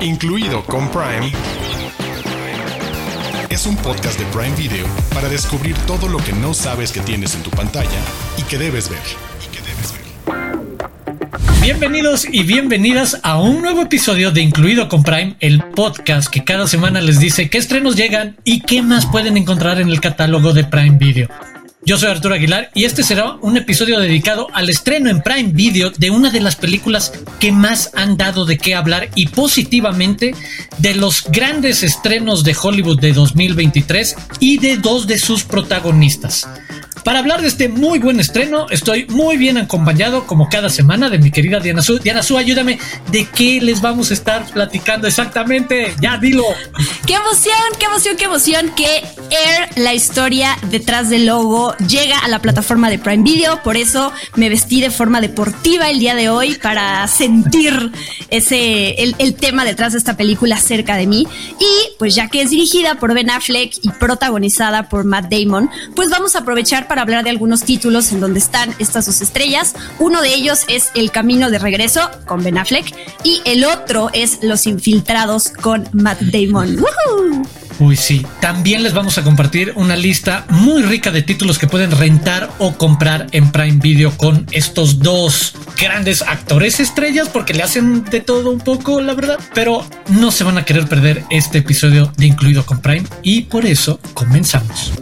incluido con Prime, es un podcast de Prime Video para descubrir todo lo que no sabes que tienes en tu pantalla y que debes ver. Bienvenidos y bienvenidas a un nuevo episodio de Incluido con Prime, el podcast que cada semana les dice qué estrenos llegan y qué más pueden encontrar en el catálogo de Prime Video. Yo soy Arturo Aguilar y este será un episodio dedicado al estreno en Prime Video de una de las películas que más han dado de qué hablar y positivamente de los grandes estrenos de Hollywood de 2023 y de dos de sus protagonistas. Para hablar de este muy buen estreno, estoy muy bien acompañado, como cada semana, de mi querida Diana Su. Diana Su, ayúdame, ¿de qué les vamos a estar platicando exactamente? Ya, dilo. ¡Qué emoción, qué emoción, qué emoción! Que Air, la historia detrás del logo, llega a la plataforma de Prime Video. Por eso me vestí de forma deportiva el día de hoy para sentir ese, el, el tema detrás de esta película cerca de mí. Y pues ya que es dirigida por Ben Affleck y protagonizada por Matt Damon, pues vamos a aprovechar para hablar de algunos títulos en donde están estas dos estrellas. Uno de ellos es El Camino de Regreso con Ben Affleck y el otro es Los Infiltrados con Matt Damon. Uy, sí. También les vamos a compartir una lista muy rica de títulos que pueden rentar o comprar en Prime Video con estos dos grandes actores estrellas porque le hacen de todo un poco, la verdad. Pero no se van a querer perder este episodio de Incluido con Prime y por eso comenzamos.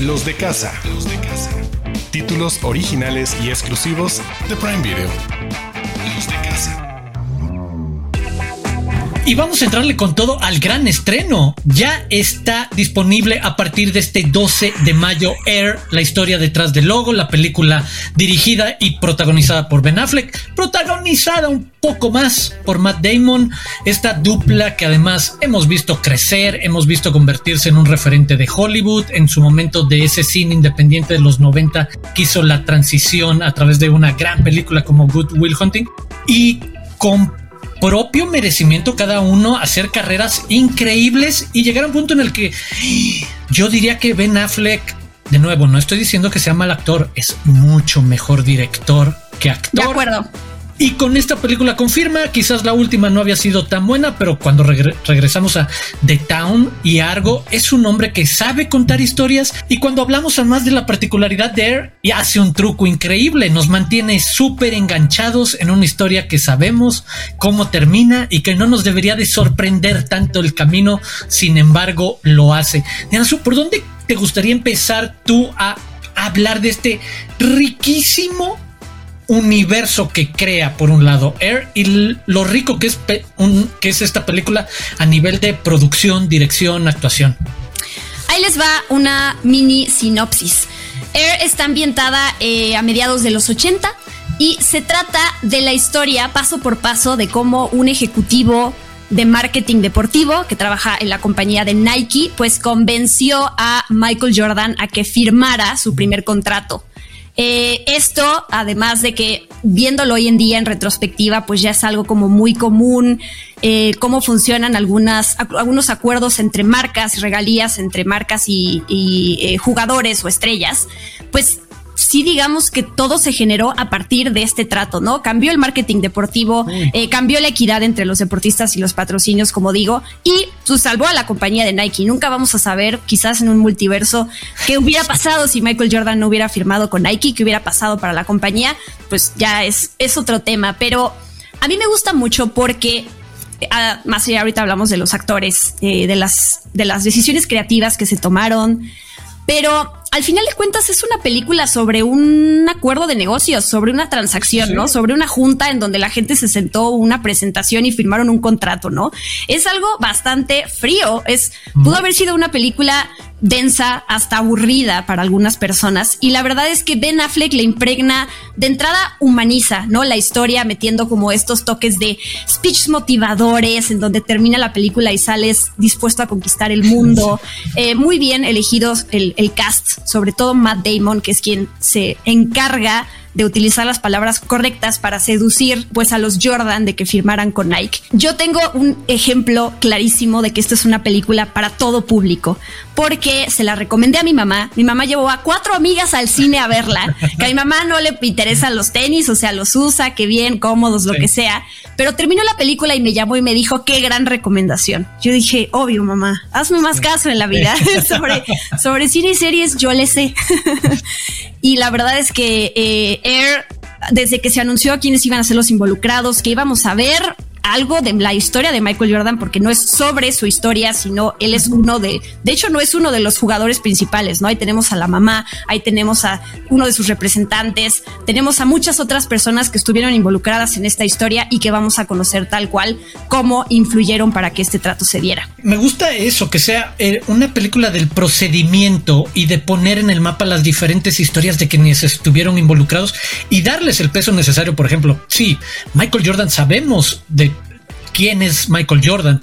Los de casa. Los de casa. Títulos originales y exclusivos de Prime Video. Los de casa. Y vamos a entrarle con todo al gran estreno. Ya está disponible a partir de este 12 de mayo Air, la historia detrás del logo, la película dirigida y protagonizada por Ben Affleck, protagonizada un poco más por Matt Damon, esta dupla que además hemos visto crecer, hemos visto convertirse en un referente de Hollywood, en su momento de ese cine independiente de los 90 que hizo la transición a través de una gran película como Good Will Hunting y con propio merecimiento cada uno hacer carreras increíbles y llegar a un punto en el que yo diría que Ben Affleck, de nuevo, no estoy diciendo que sea mal actor, es mucho mejor director que actor. De acuerdo. Y con esta película confirma, quizás la última no había sido tan buena, pero cuando regre regresamos a The Town y Argo, es un hombre que sabe contar historias y cuando hablamos además de la particularidad de Air, y hace un truco increíble, nos mantiene súper enganchados en una historia que sabemos cómo termina y que no nos debería de sorprender tanto el camino, sin embargo lo hace. Diana, ¿por dónde te gustaría empezar tú a hablar de este riquísimo universo que crea por un lado Air y lo rico que es, que es esta película a nivel de producción, dirección, actuación. Ahí les va una mini sinopsis. Air está ambientada eh, a mediados de los 80 y se trata de la historia paso por paso de cómo un ejecutivo de marketing deportivo que trabaja en la compañía de Nike, pues convenció a Michael Jordan a que firmara su primer contrato. Eh, esto, además de que viéndolo hoy en día en retrospectiva, pues ya es algo como muy común, eh, cómo funcionan algunos acuerdos entre marcas, regalías entre marcas y, y eh, jugadores o estrellas, pues sí digamos que todo se generó a partir de este trato, ¿no? Cambió el marketing deportivo, eh, cambió la equidad entre los deportistas y los patrocinios, como digo, y pues, salvó a la compañía de Nike. Nunca vamos a saber, quizás en un multiverso, qué hubiera pasado si Michael Jordan no hubiera firmado con Nike, qué hubiera pasado para la compañía, pues ya es, es otro tema, pero a mí me gusta mucho porque ah, más allá ahorita hablamos de los actores, eh, de, las, de las decisiones creativas que se tomaron, pero al final de cuentas es una película sobre un acuerdo de negocios, sobre una transacción, sí. ¿no? Sobre una junta en donde la gente se sentó una presentación y firmaron un contrato, ¿no? Es algo bastante frío. Es, pudo haber sido una película densa hasta aburrida para algunas personas y la verdad es que Ben Affleck le impregna de entrada humaniza no la historia metiendo como estos toques de speech motivadores en donde termina la película y sales dispuesto a conquistar el mundo eh, muy bien elegidos el, el cast sobre todo Matt Damon que es quien se encarga de utilizar las palabras correctas para seducir pues a los Jordan de que firmaran con Nike. Yo tengo un ejemplo clarísimo de que esta es una película para todo público, porque se la recomendé a mi mamá. Mi mamá llevó a cuatro amigas al cine a verla, que a mi mamá no le interesan los tenis, o sea, los usa, que bien, cómodos, lo que sea. Pero terminó la película y me llamó y me dijo, qué gran recomendación. Yo dije, obvio, mamá, hazme más caso en la vida. sobre, sobre cine y series, yo le sé. y la verdad es que eh, Air desde que se anunció quiénes iban a ser los involucrados, que íbamos a ver, algo de la historia de Michael Jordan porque no es sobre su historia, sino él es uno de, de hecho no es uno de los jugadores principales, ¿no? Ahí tenemos a la mamá, ahí tenemos a uno de sus representantes, tenemos a muchas otras personas que estuvieron involucradas en esta historia y que vamos a conocer tal cual cómo influyeron para que este trato se diera. Me gusta eso, que sea eh, una película del procedimiento y de poner en el mapa las diferentes historias de quienes estuvieron involucrados y darles el peso necesario, por ejemplo, sí, Michael Jordan sabemos de quién es Michael Jordan.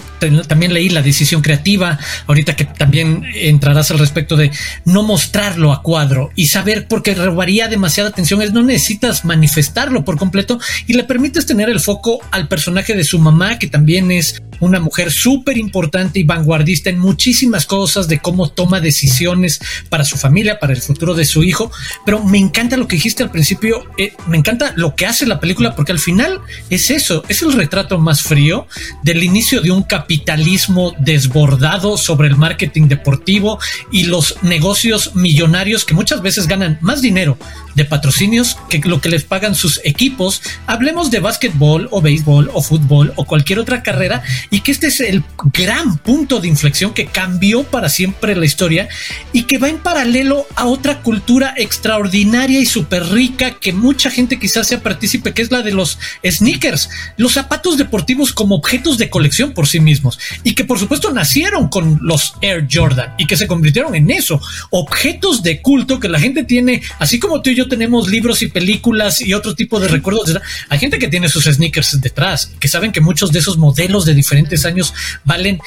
También leí la decisión creativa, ahorita que también entrarás al respecto de no mostrarlo a cuadro y saber porque robaría demasiada atención es no necesitas manifestarlo por completo y le permites tener el foco al personaje de su mamá, que también es una mujer súper importante y vanguardista en muchísimas cosas de cómo toma decisiones para su familia, para el futuro de su hijo. Pero me encanta lo que dijiste al principio, eh, me encanta lo que hace la película porque al final es eso, es el retrato más frío del inicio de un capitalismo desbordado sobre el marketing deportivo y los negocios millonarios que muchas veces ganan más dinero de patrocinios que lo que les pagan sus equipos. Hablemos de básquetbol o béisbol o fútbol o cualquier otra carrera y que este es el gran punto de inflexión que cambió para siempre la historia y que va en paralelo a otra cultura extraordinaria y súper rica que mucha gente quizás sea partícipe, que es la de los sneakers, los zapatos deportivos como objetos de colección por sí mismos y que por supuesto nacieron con los Air Jordan y que se convirtieron en eso, objetos de culto que la gente tiene, así como tú y yo tenemos libros y películas y otro tipo de recuerdos, hay gente que tiene sus sneakers detrás, que saben que muchos de esos modelos de diferentes años valen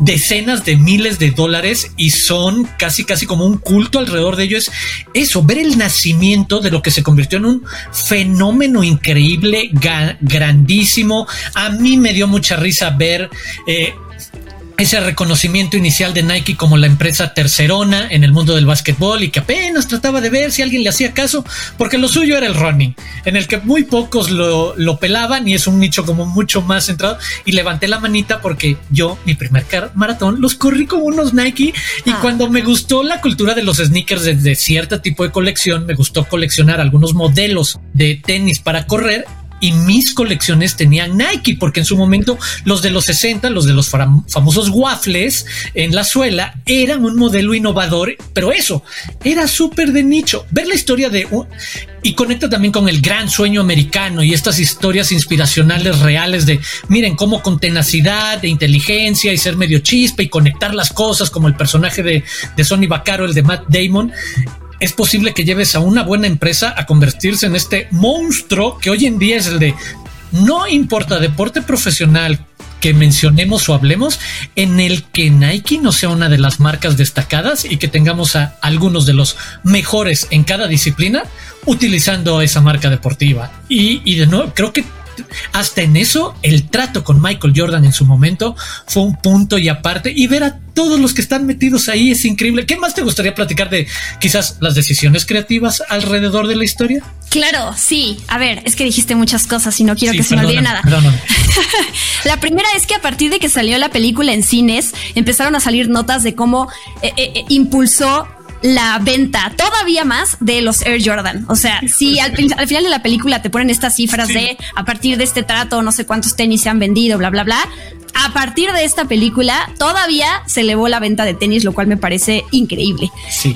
decenas de miles de dólares y son casi casi como un culto alrededor de ellos. Eso, ver el nacimiento de lo que se convirtió en un fenómeno increíble, grandísimo. A mí me dio mucha risa ver eh, ese reconocimiento inicial de Nike como la empresa tercerona en el mundo del básquetbol y que apenas trataba de ver si alguien le hacía caso, porque lo suyo era el running, en el que muy pocos lo, pelaban y es un nicho como mucho más centrado. Y levanté la manita porque yo, mi primer maratón, los corrí con unos Nike y ah. cuando me gustó la cultura de los sneakers desde cierto tipo de colección, me gustó coleccionar algunos modelos de tenis para correr y mis colecciones tenían Nike, porque en su momento los de los 60, los de los famosos waffles en la suela, eran un modelo innovador, pero eso era súper de nicho. Ver la historia de... y conecta también con el gran sueño americano y estas historias inspiracionales reales de, miren, cómo con tenacidad, de inteligencia y ser medio chispa y conectar las cosas, como el personaje de, de Sonny Vaccaro, el de Matt Damon, es posible que lleves a una buena empresa a convertirse en este monstruo que hoy en día es el de no importa deporte profesional que mencionemos o hablemos en el que Nike no sea una de las marcas destacadas y que tengamos a algunos de los mejores en cada disciplina utilizando esa marca deportiva. Y, y de nuevo, creo que hasta en eso el trato con Michael Jordan en su momento fue un punto y aparte y ver a todos los que están metidos ahí es increíble. ¿Qué más te gustaría platicar de quizás las decisiones creativas alrededor de la historia? Claro, sí. A ver, es que dijiste muchas cosas y no quiero que se me olvide nada. la primera es que a partir de que salió la película en cines, empezaron a salir notas de cómo eh, eh, eh, impulsó la venta todavía más de los Air Jordan. O sea, si al, final de la película te ponen estas cifras de a partir de este trato, no sé cuántos tenis se han vendido, bla, bla, bla. A partir de esta película todavía se elevó la venta de tenis, lo cual me parece increíble.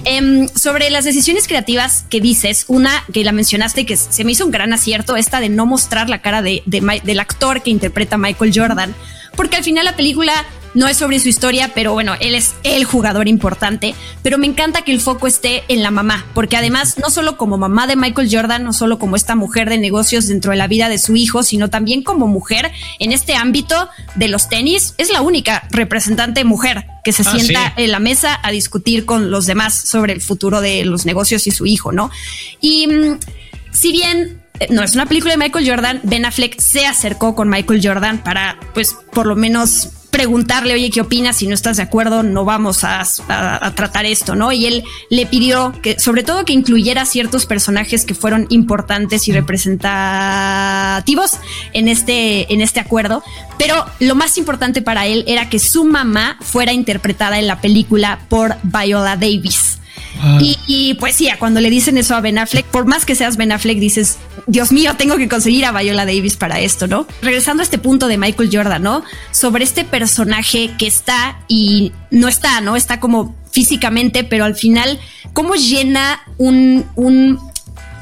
Em, sobre las decisiones creativas que dices, una que la mencionaste que se me hizo un gran acierto, esta de no mostrar la cara de, del actor que interpreta Michael Jordan, porque al final la película no es sobre su historia, pero bueno, él es el jugador importante. Pero me encanta que el foco esté en la mamá, porque además, no solo como mamá de Michael Jordan, no solo como esta mujer de negocios dentro de la vida de su hijo, sino también como mujer en este ámbito de los tenis, es la única representante mujer que se ah, sienta en la mesa a discutir con los demás sobre el futuro de los negocios y su hijo, ¿no? Y mm, si bien eh, no es una película de Michael Jordan, Ben Affleck se acercó con Michael Jordan para, pues, por lo menos preguntarle, oye, ¿qué opinas? Si no estás de acuerdo, no vamos a, tratar esto, ¿no? Y él le pidió que, sobre todo, que incluyera ciertos personajes que fueron importantes y representativos en este, en este acuerdo. Pero lo más importante para él era que su mamá fuera interpretada en la película por Viola Davis. Y, pues sí, cuando le dicen eso a Ben Affleck, por más que seas Ben Affleck, dices, Dios mío, tengo que conseguir a Viola Davis para esto, ¿no? Regresando a este punto de Michael Jordan, ¿no? Sobre este personaje que está y no está, ¿no? Está como físicamente, pero al final, ¿cómo llena un, un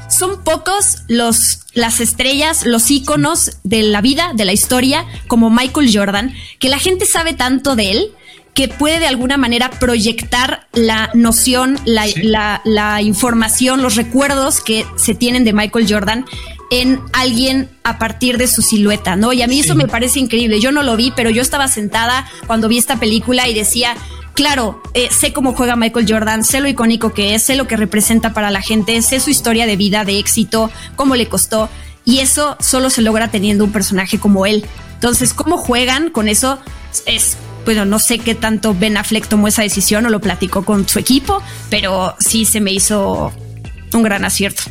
son pocos los, las estrellas, los íconos de la vida, de la historia, como Michael Jordan, que la gente sabe tanto de él que puede de alguna manera proyectar la noción, la, información, los recuerdos que se tienen de Michael Jordan en alguien a partir de su silueta, ¿no? Y a mí eso me parece increíble. Yo no lo vi, pero yo estaba sentada cuando vi esta película y decía, claro, eh, sé cómo juega Michael Jordan, sé lo icónico que es, sé lo que representa para la gente, sé su historia de vida, de éxito, cómo le costó. Y eso solo se logra teniendo un personaje como él. Entonces, cómo juegan con eso es bueno, no sé qué tanto Ben Affleck tomó esa decisión o lo platicó con su equipo, pero sí se me hizo un gran acierto.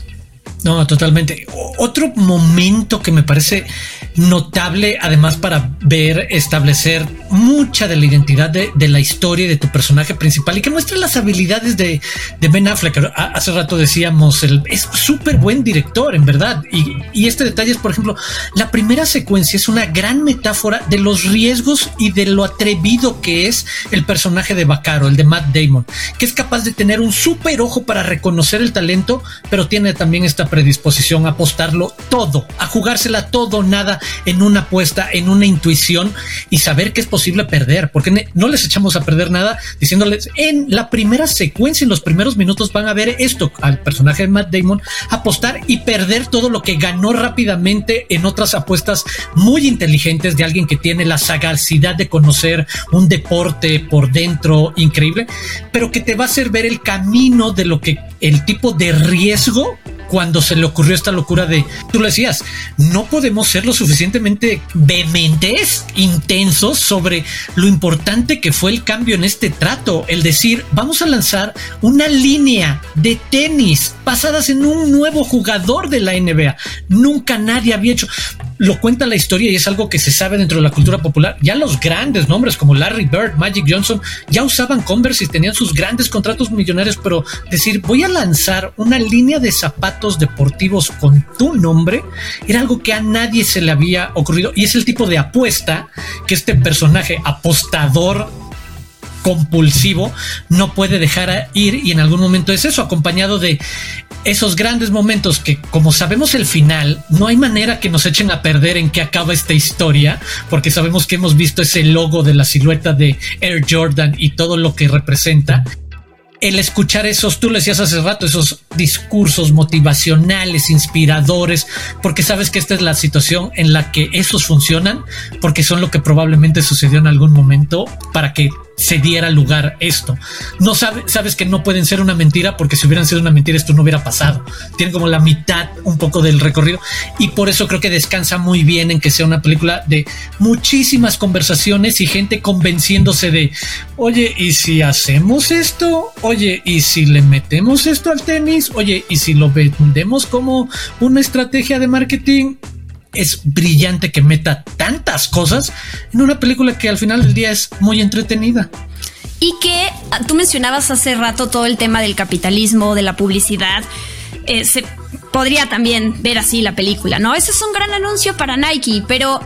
No, totalmente. Otro momento que me parece notable, además para ver, establecer mucha de la identidad de, la historia de tu personaje principal y que muestra las habilidades de, Ben Affleck. Hace rato decíamos, el, es súper buen director, en verdad. Y, este detalle es, por ejemplo, la primera secuencia es una gran metáfora de los riesgos y de lo atrevido que es el personaje de Bacaro, el de Matt Damon, que es capaz de tener un súper ojo para reconocer el talento, pero tiene también esta predisposición a apostarlo todo, a jugársela todo, nada en una apuesta, en una intuición y saber que es posible perder, porque no les echamos a perder nada diciéndoles en la primera secuencia, en los primeros minutos van a ver esto al personaje de Matt Damon apostar y perder todo lo que ganó rápidamente en otras apuestas muy inteligentes de alguien que tiene la sagacidad de conocer un deporte por dentro increíble, pero que te va a hacer ver el camino de lo que el tipo de riesgo cuando se le ocurrió esta locura de, tú lo decías, no podemos ser lo suficientemente vehementes, intensos sobre lo importante que fue el cambio en este trato, el decir, vamos a lanzar una línea de tenis basadas en un nuevo jugador de la NBA. Nunca nadie había hecho, lo cuenta la historia y es algo que se sabe dentro de la cultura popular. Ya los grandes nombres como Larry Bird, Magic Johnson, ya usaban Converse y tenían sus grandes contratos millonarios, pero decir, voy a lanzar una línea de zapatos deportivos con tu nombre, era algo que a nadie se le había ocurrido y es el tipo de apuesta que este personaje apostador compulsivo no puede dejar ir y en algún momento es eso, acompañado de esos grandes momentos que como sabemos el final, no hay manera que nos echen a perder en que acaba esta historia, porque sabemos que hemos visto ese logo de la silueta de Air Jordan y todo lo que representa. El escuchar esos, tú le decías hace rato, esos discursos motivacionales, inspiradores, porque sabes que esta es la situación en la que esos funcionan, porque son lo que probablemente sucedió en algún momento para que se diera lugar esto. No sabes, sabes que no pueden ser una mentira porque si hubieran sido una mentira esto no hubiera pasado. Tienen como la mitad un poco del recorrido y por eso creo que descansa muy bien en que sea una película de muchísimas conversaciones y gente convenciéndose de, oye, ¿y si hacemos esto? Oye, ¿y si le metemos esto al tenis? Oye, ¿y si lo vendemos como una estrategia de marketing? Es brillante que meta tantas cosas en una película que al final del día es muy entretenida. Y que ah, tú mencionabas hace rato todo el tema del capitalismo, de la publicidad. Eh, se podría también ver así la película, ¿no? Ese es un gran anuncio para Nike, pero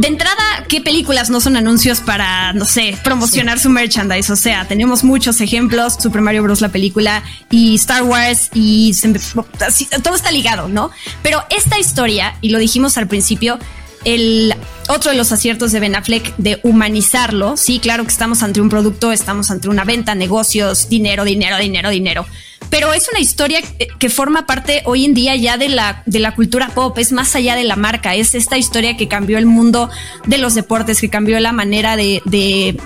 de entrada, ¿qué películas no son anuncios para, no sé, promocionar su merchandise? O sea, tenemos muchos ejemplos, Super Mario Bros. la película y Star Wars y todo está ligado, ¿no? Pero esta historia, y lo dijimos al principio, el otro de los aciertos de Ben Affleck de humanizarlo, sí, claro que estamos ante un producto, estamos ante una venta, negocios, dinero, dinero, dinero, dinero pero es una historia que forma parte hoy en día ya de la, de la cultura pop, es más allá de la marca, es esta historia que cambió el mundo de los deportes, que cambió la manera de, de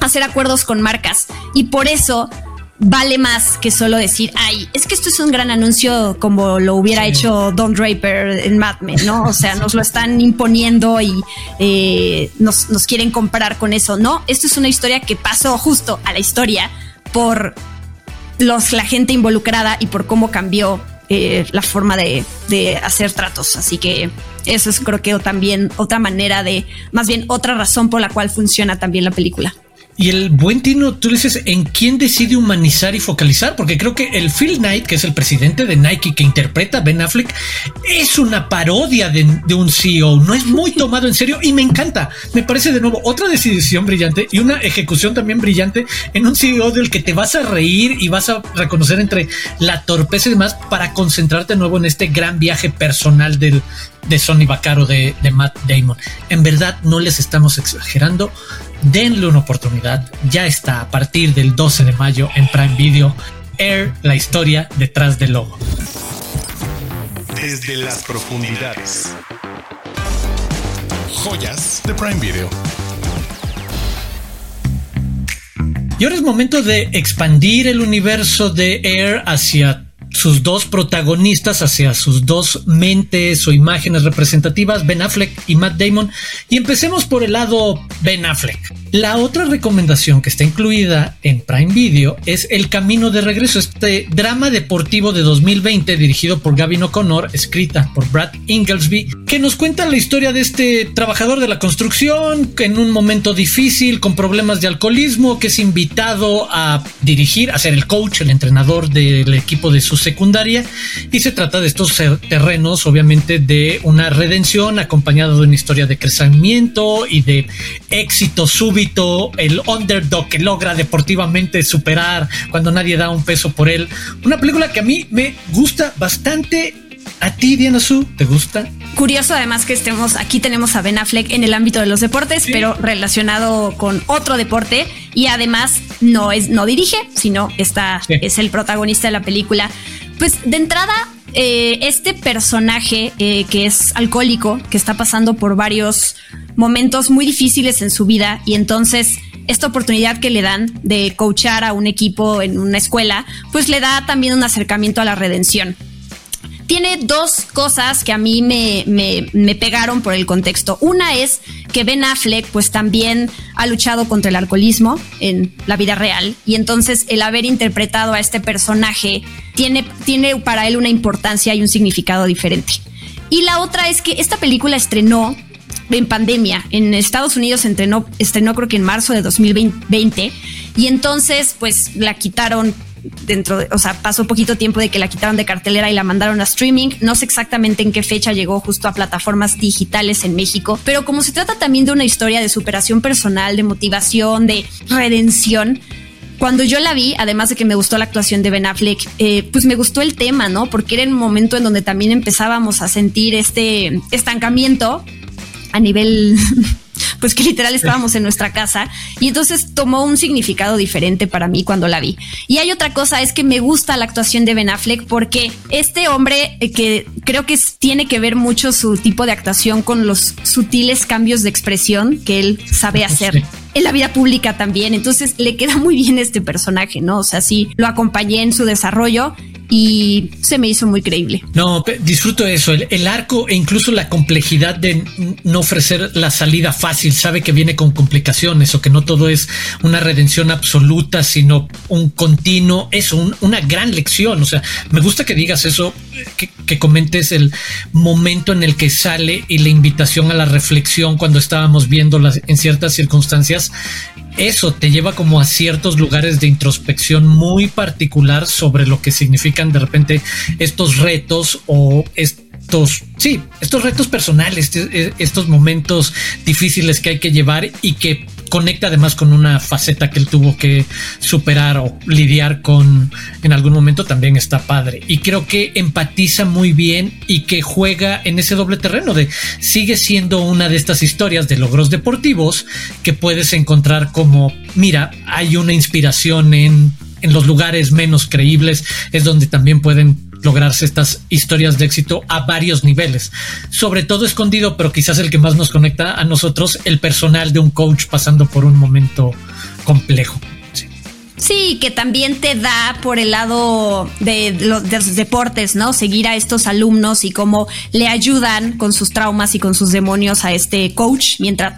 hacer acuerdos con marcas. Y por eso vale más que solo decir, ay, es que esto es un gran anuncio como lo hubiera hecho Don Draper en Mad Men, ¿no? O sea, nos lo están imponiendo y eh, nos, nos quieren comparar con eso. No, esto es una historia que pasó justo a la historia por los, la gente involucrada y por cómo cambió eh, la forma de, de, hacer tratos. Así que eso es creo que también otra manera de, más bien otra razón por la cual funciona también la película. Y el buen Tino, tú dices, ¿en quién decide humanizar y focalizar? Porque creo que el Phil Knight, que es el presidente de Nike que interpreta a Ben Affleck, es una parodia de, de, un CEO, no es muy tomado en serio y me encanta. Me parece de nuevo otra decisión brillante y una ejecución también brillante en un CEO del que te vas a reír y vas a reconocer entre la torpeza y demás para concentrarte de nuevo en este gran viaje personal del, de Sonny Vaccaro de, de Matt Damon. En verdad, no les estamos exagerando denle una oportunidad. Ya está a partir del 12 de mayo en Prime Video. Air, la historia detrás del logo. Desde las profundidades. Joyas de Prime Video. Y ahora es momento de expandir el universo de Air hacia sus dos protagonistas hacia sus dos mentes o imágenes representativas, Ben Affleck y Matt Damon. Y empecemos por el lado Ben Affleck. La otra recomendación que está incluida en Prime Video es El Camino de Regreso, este drama deportivo de 2020 dirigido por Gavin O'Connor, escrita por Brad Inglesby, que nos cuenta la historia de este trabajador de la construcción en un momento difícil con problemas de alcoholismo, que es invitado a dirigir, a ser el coach, el entrenador del equipo de su secundaria y se trata de estos terrenos obviamente de una redención acompañada de una historia de crecimiento y de éxito súbito, el underdog que logra deportivamente superar cuando nadie da un peso por él. Una película que a mí me gusta bastante. ¿A ti, Diana Su, te gusta? Curioso además que estemos, aquí tenemos a Ben Affleck en el ámbito de los deportes, sí. pero relacionado con otro deporte y además no es, no dirige, sino está, sí. es el protagonista de la película. Pues de entrada, eh, este personaje eh, que es alcohólico, que está pasando por varios momentos muy difíciles en su vida y entonces esta oportunidad que le dan de coachar a un equipo en una escuela, pues le da también un acercamiento a la redención tiene dos cosas que a mí me, me, me, pegaron por el contexto. Una es que Ben Affleck pues también ha luchado contra el alcoholismo en la vida real y entonces el haber interpretado a este personaje tiene, tiene para él una importancia y un significado diferente. Y la otra es que esta película estrenó en pandemia. En Estados Unidos estrenó, estrenó creo que en marzo de 2020 y entonces pues la quitaron dentro de, o sea, pasó poquito tiempo de que la quitaron de cartelera y la mandaron a streaming. No sé exactamente en qué fecha llegó justo a plataformas digitales en México, pero como se trata también de una historia de superación personal, de motivación, de redención, cuando yo la vi, además de que me gustó la actuación de Ben Affleck, eh, pues me gustó el tema, ¿no? Porque era un momento en donde también empezábamos a sentir este estancamiento a nivel pues que literal estábamos en nuestra casa y entonces tomó un significado diferente para mí cuando la vi. Y hay otra cosa, es que me gusta la actuación de Ben Affleck porque este hombre eh, que creo que tiene que ver mucho su tipo de actuación con los sutiles cambios de expresión que él sabe hacer. Sí en la vida pública también. Entonces le queda muy bien este personaje, ¿no? O sea, sí, lo acompañé en su desarrollo y se me hizo muy creíble. No, disfruto eso, el, arco e incluso la complejidad de no ofrecer la salida fácil, sabe que viene con complicaciones o que no todo es una redención absoluta, sino un continuo, eso, un, una gran lección, o sea, me gusta que digas eso, que, que comentes el momento en el que sale y la invitación a la reflexión cuando estábamos viéndolas en ciertas circunstancias eso te lleva como a ciertos lugares de introspección muy particular sobre lo que significan de repente estos retos o estos, sí, estos retos personales, estos momentos difíciles que hay que llevar y que conecta además con una faceta que él tuvo que superar o lidiar con en algún momento también está padre. Y creo que empatiza muy bien y que juega en ese doble terreno de sigue siendo una de estas historias de logros deportivos que puedes encontrar como mira hay una inspiración en en los lugares menos creíbles es donde también pueden lograrse estas historias de éxito a varios niveles. Sobre todo escondido, pero quizás el que más nos conecta a nosotros, el personal de un coach pasando por un momento complejo. Sí. Que también te da por el lado de los, deportes, ¿no? Seguir a estos alumnos y cómo le ayudan con sus traumas y con sus demonios a este coach, mientras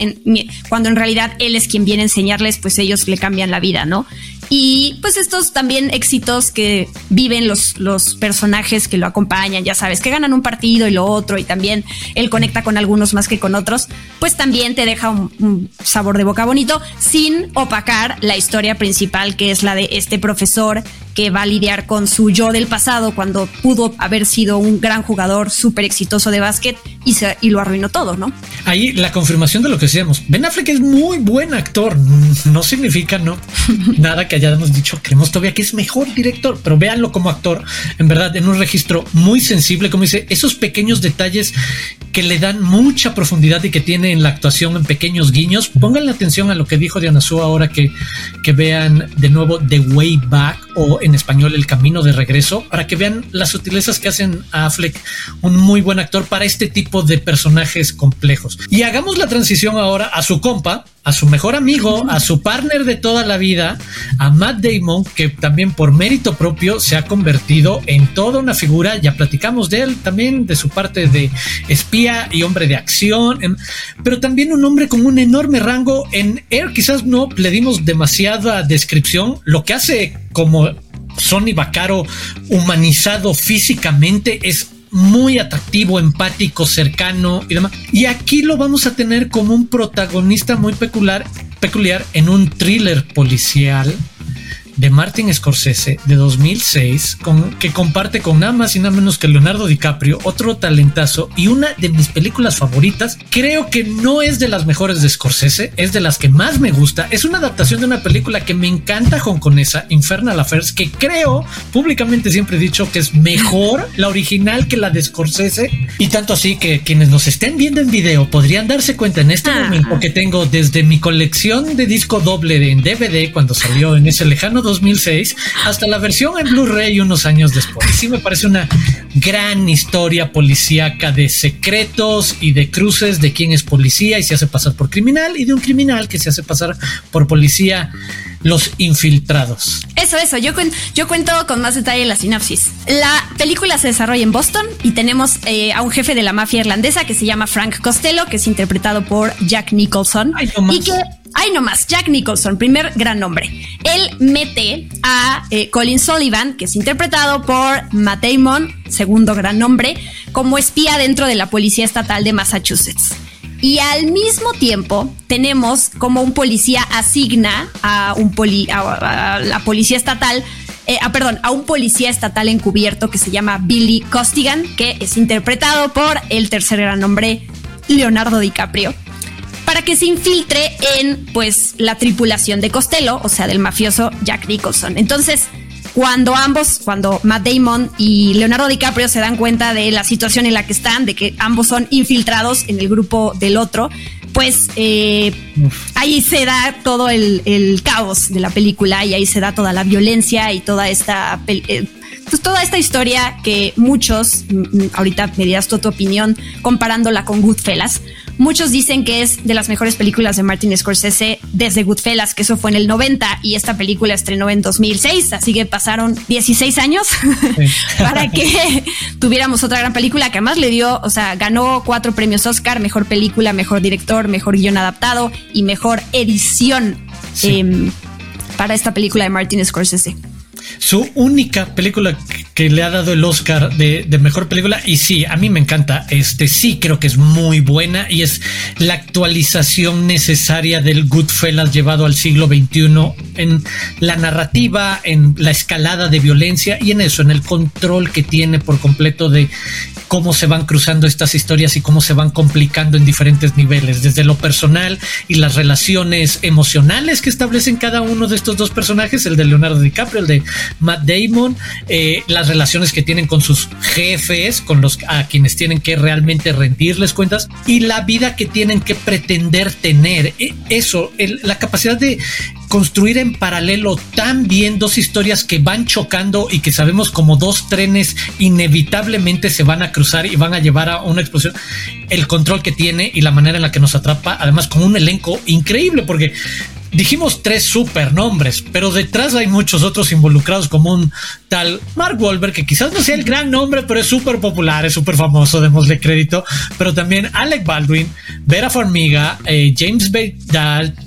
cuando en realidad él es quien viene a enseñarles, pues ellos le cambian la vida, ¿no? Y pues estos también éxitos que viven los, los personajes que lo acompañan, ya sabes, que ganan un partido y lo otro, y también él conecta con algunos más que con otros, pues también te deja un sabor de boca bonito sin opacar la historia principal que es la de este profesor que va a lidiar con su yo del pasado cuando pudo haber sido un gran jugador súper exitoso de básquet y, se, y lo arruinó todo, ¿no? Ahí la confirmación de lo que decíamos. Ben Affleck es muy buen actor. No significa no nada que hayamos dicho. Creemos todavía que es mejor director, pero véanlo como actor. En verdad, en un registro muy sensible, como dice, esos pequeños detalles que le dan mucha profundidad y que tiene en la actuación en pequeños guiños. Pónganle atención a lo que dijo Diana Su ahora que, que vean de nuevo The Way Back o en español El Camino de Regreso, para que vean las sutilezas que hacen a Affleck un muy buen actor para este tipo de personajes complejos. Y hagamos la transición ahora a su compa, a su mejor amigo, a su partner de toda la vida, a Matt Damon, que también por mérito propio se ha convertido en toda una figura. Ya platicamos de él también, de su parte de espía y hombre de acción, pero también un hombre con un enorme rango en Air. Quizás no le dimos demasiada descripción. Lo que hace como Sonny Bacaro humanizado físicamente es muy atractivo, empático, cercano y demás. Y aquí lo vamos a tener como un protagonista muy peculiar, peculiar en un thriller policial de Martin Scorsese de 2006, con, que comparte con nada más y nada menos que Leonardo DiCaprio, otro talentazo y una de mis películas favoritas. Creo que no es de las mejores de Scorsese, es de las que más me gusta. Es una adaptación de una película que me encanta hongkonesa, Infernal Affairs, que creo públicamente siempre he dicho que es mejor la original que la de Scorsese. Y tanto así que quienes nos estén viendo en video podrían darse cuenta en este ah. momento que tengo desde mi colección de disco doble de en DVD cuando salió en ese lejano 2006 hasta la versión en Blu-ray unos años después. Sí me parece una gran historia policíaca de secretos y de cruces de quién es policía y se hace pasar por criminal y de un criminal que se hace pasar por policía los infiltrados. Eso, eso, yo, yo cuento con más detalle la sinopsis. La película se desarrolla en Boston y tenemos eh, a un jefe de la mafia irlandesa que se llama Frank Costello, que es interpretado por Jack Nicholson. y que Ay, nomás, Jack Nicholson, primer gran nombre. Él mete a eh, Colin Sullivan, que es interpretado por Matt Damon, segundo gran nombre, como espía dentro de la Policía Estatal de Massachusetts. Y al mismo tiempo tenemos como un policía asigna a, un poli, a, la policía estatal eh, ah, perdón, a un policía estatal encubierto que se llama Billy Costigan, que es interpretado por el tercer gran nombre Leonardo DiCaprio para que se infiltre en pues la tripulación de Costello, o sea, del mafioso Jack Nicholson. Entonces, cuando ambos, cuando Matt Damon y Leonardo DiCaprio se dan cuenta de la situación en la que están, de que ambos son infiltrados en el grupo del otro, pues eh, ahí se da todo el, caos de la película y ahí se da toda la violencia y toda esta... Eh, pues toda esta historia que muchos, mm, mm, ahorita me dirás tu opinión comparándola con Goodfellas, Muchos dicen que es de las mejores películas de Martin Scorsese desde Goodfellas, que eso fue en el 90 y esta película estrenó en 2006, así que pasaron 16 años para que tuviéramos otra gran película que además le dio, o sea, ganó cuatro premios Oscar, mejor película, mejor director, mejor guion adaptado y mejor edición em, para esta película de Martin Scorsese su única película que le ha dado el Oscar de, mejor película. Y sí, a mí me encanta. Este sí creo que es muy buena y es la actualización necesaria del Goodfellas llevado al siglo XXI en la narrativa, en la escalada de violencia y en eso, en el control que tiene por completo de cómo se van cruzando estas historias y cómo se van complicando en diferentes niveles, desde lo personal y las relaciones emocionales que establecen cada uno de estos dos personajes, el de Leonardo DiCaprio, el de Matt Damon, eh, las relaciones que tienen con sus jefes, con los a quienes tienen que realmente rendirles cuentas y la vida que tienen que pretender tener. E, eso, la capacidad de construir en paralelo tan bien dos historias que van chocando y que sabemos como dos trenes inevitablemente se van a cruzar y van a llevar a una explosión. El control que tiene y la manera en la que nos atrapa, además con un elenco increíble, porque dijimos tres super nombres, pero detrás hay muchos otros involucrados como un tal Mark Wahlberg, que quizás no sea el gran nombre, pero es súper popular, es súper famoso, démosle crédito, pero también Alec Baldwin, Vera Farmiga, eh, James,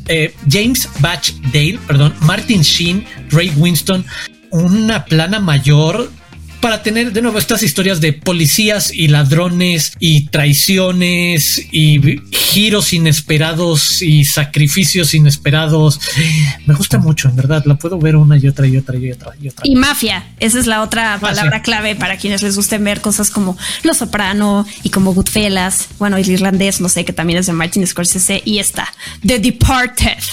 eh, James Batchdale, perdón, Martin Sheen, Ray Winston, una plana mayor para tener de nuevo estas historias de policías y ladrones y traiciones y giros inesperados y sacrificios inesperados. Me gusta mucho, en verdad. La puedo ver una y otra y otra y otra y otra. Y mafia, esa es la otra palabra clave para quienes les gusten ver cosas como Los Soprano y como Goodfellas. Bueno, el irlandés, no sé, que también es de Martin Scorsese. Y está, The Departed.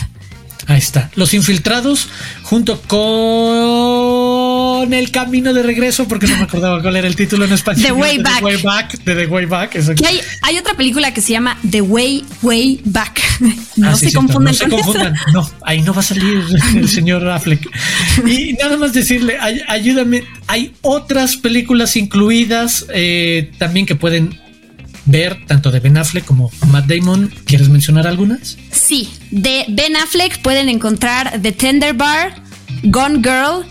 Ahí está. Los infiltrados junto con el camino de regreso, porque no me acordaba cuál era el título en español. The Way Back. The Way Back. The Way Back. hay, hay, otra película que se llama The Way, Way Back. No ah, se confundan. No se confundan. No, ahí no va a salir el señor Affleck. Y nada más decirle, ayúdame. Hay otras películas incluidas eh, también que pueden ver tanto de Ben Affleck como Matt Damon. ¿Quieres mencionar algunas? Sí, de Ben Affleck pueden encontrar The Tender Bar, Gone Girl,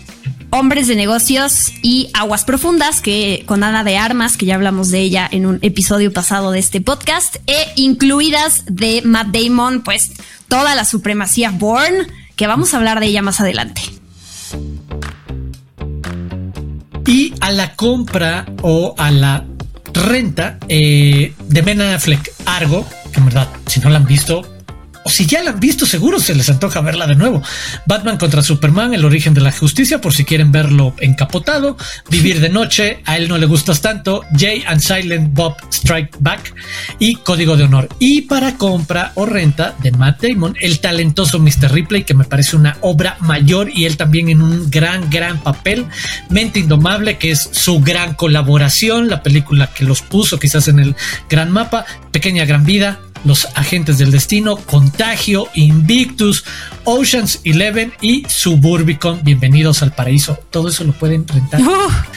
Hombres de Negocios y Aguas Profundas, que con Ana de Armas, que ya hablamos de ella en un episodio pasado de este podcast, e incluidas de Matt Damon, pues toda la supremacía Born, que vamos a hablar de ella más adelante. Y a la compra o a la renta eh, de Ben Affleck Argo, que en verdad, si no la han visto, o si ya la han visto, seguro se les antoja verla de nuevo. Batman contra Superman, el origen de la justicia, por si quieren verlo encapotado. Vivir de noche, a él no le gustas tanto. Jay and Silent Bob Strike Back y Código de Honor. Y para compra o renta de Matt Damon, el talentoso Mr. Ripley, que me parece una obra mayor y él también en un gran, gran papel. Mente Indomable, que es su gran colaboración, la película que los puso quizás en el gran mapa. Pequeña Gran Vida, los Agentes del Destino, Contagio, Invictus, Oceans Eleven y Suburbicon. Bienvenidos al paraíso. Todo eso lo pueden rentar.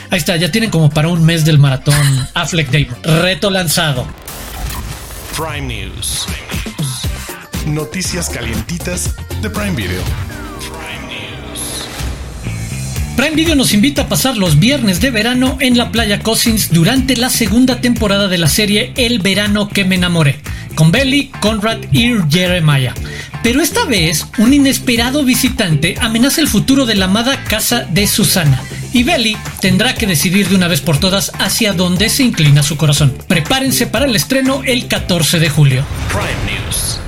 Ahí está, ya tienen como para un mes del maratón Affleck Damon. Reto lanzado. Prime News. Noticias calientitas de Prime Video. Prime Video nos invita a pasar los viernes de verano en la playa Cousins durante la segunda temporada de la serie El verano que me enamoré, con Belly, Conrad y Jeremiah. Pero esta vez, un inesperado visitante amenaza el futuro de la amada casa de Susana. Y Belly tendrá que decidir de una vez por todas hacia dónde se inclina su corazón. Prepárense para el estreno el 14 de julio. Prime News.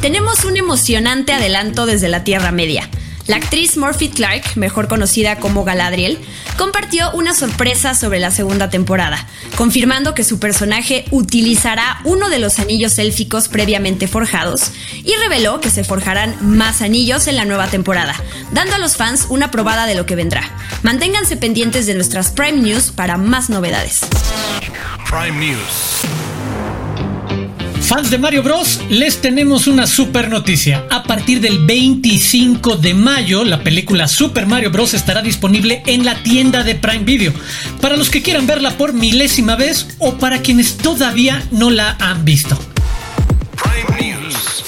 Tenemos un emocionante adelanto desde la Tierra Media. La actriz Murphy Clark, mejor conocida como Galadriel, compartió una sorpresa sobre la segunda temporada, confirmando que su personaje utilizará uno de los anillos élficos previamente forjados y reveló que se forjarán más anillos en la nueva temporada, dando a los fans una probada de lo que vendrá. Manténganse pendientes de nuestras Prime News para más novedades. Fans de Mario Bros, les tenemos una super noticia. A partir del 25 de mayo, la película Super Mario Bros estará disponible en la tienda de Prime Video. Para los que quieran verla por milésima vez o para quienes todavía no la han visto. Prime News.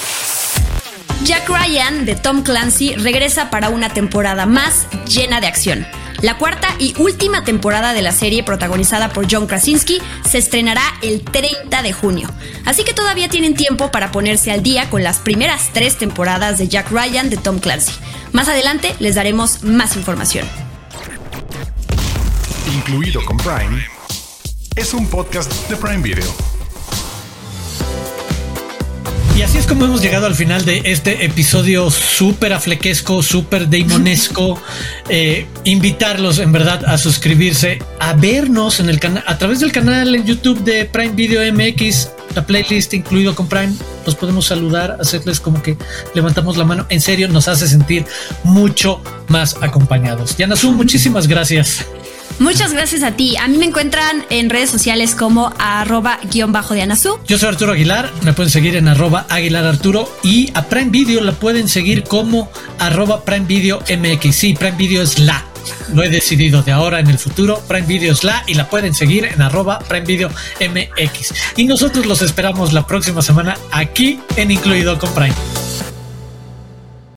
Jack Ryan de Tom Clancy regresa para una temporada más llena de acción. La cuarta y última temporada de la serie protagonizada por John Krasinski se estrenará el 30 de junio, así que todavía tienen tiempo para ponerse al día con las primeras tres temporadas de Jack Ryan de Tom Clancy. Más adelante les daremos más información. Incluido con Prime, es un podcast de Prime Video. Y así es como hemos llegado al final de este episodio súper aflequesco, súper daimonesco. Eh, invitarlos en verdad a suscribirse, a vernos en el canal, a través del canal en YouTube de Prime Video MX, la playlist incluido con Prime. Los podemos saludar, hacerles como que levantamos la mano. En serio, nos hace sentir mucho más acompañados. Yanasu, muchísimas gracias. Muchas gracias a ti. A mí me encuentran en redes sociales como arroba guion bajo de Anazú. Yo soy Arturo Aguilar, me pueden seguir en arroba Aguilar Arturo y a Prime Video la pueden seguir como arroba Prime Video MX. Sí, Prime Video es la. Lo he decidido de ahora en el futuro. Prime Video es la y la pueden seguir en arroba Prime Video MX. Y nosotros los esperamos la próxima semana aquí en Incluido con Prime.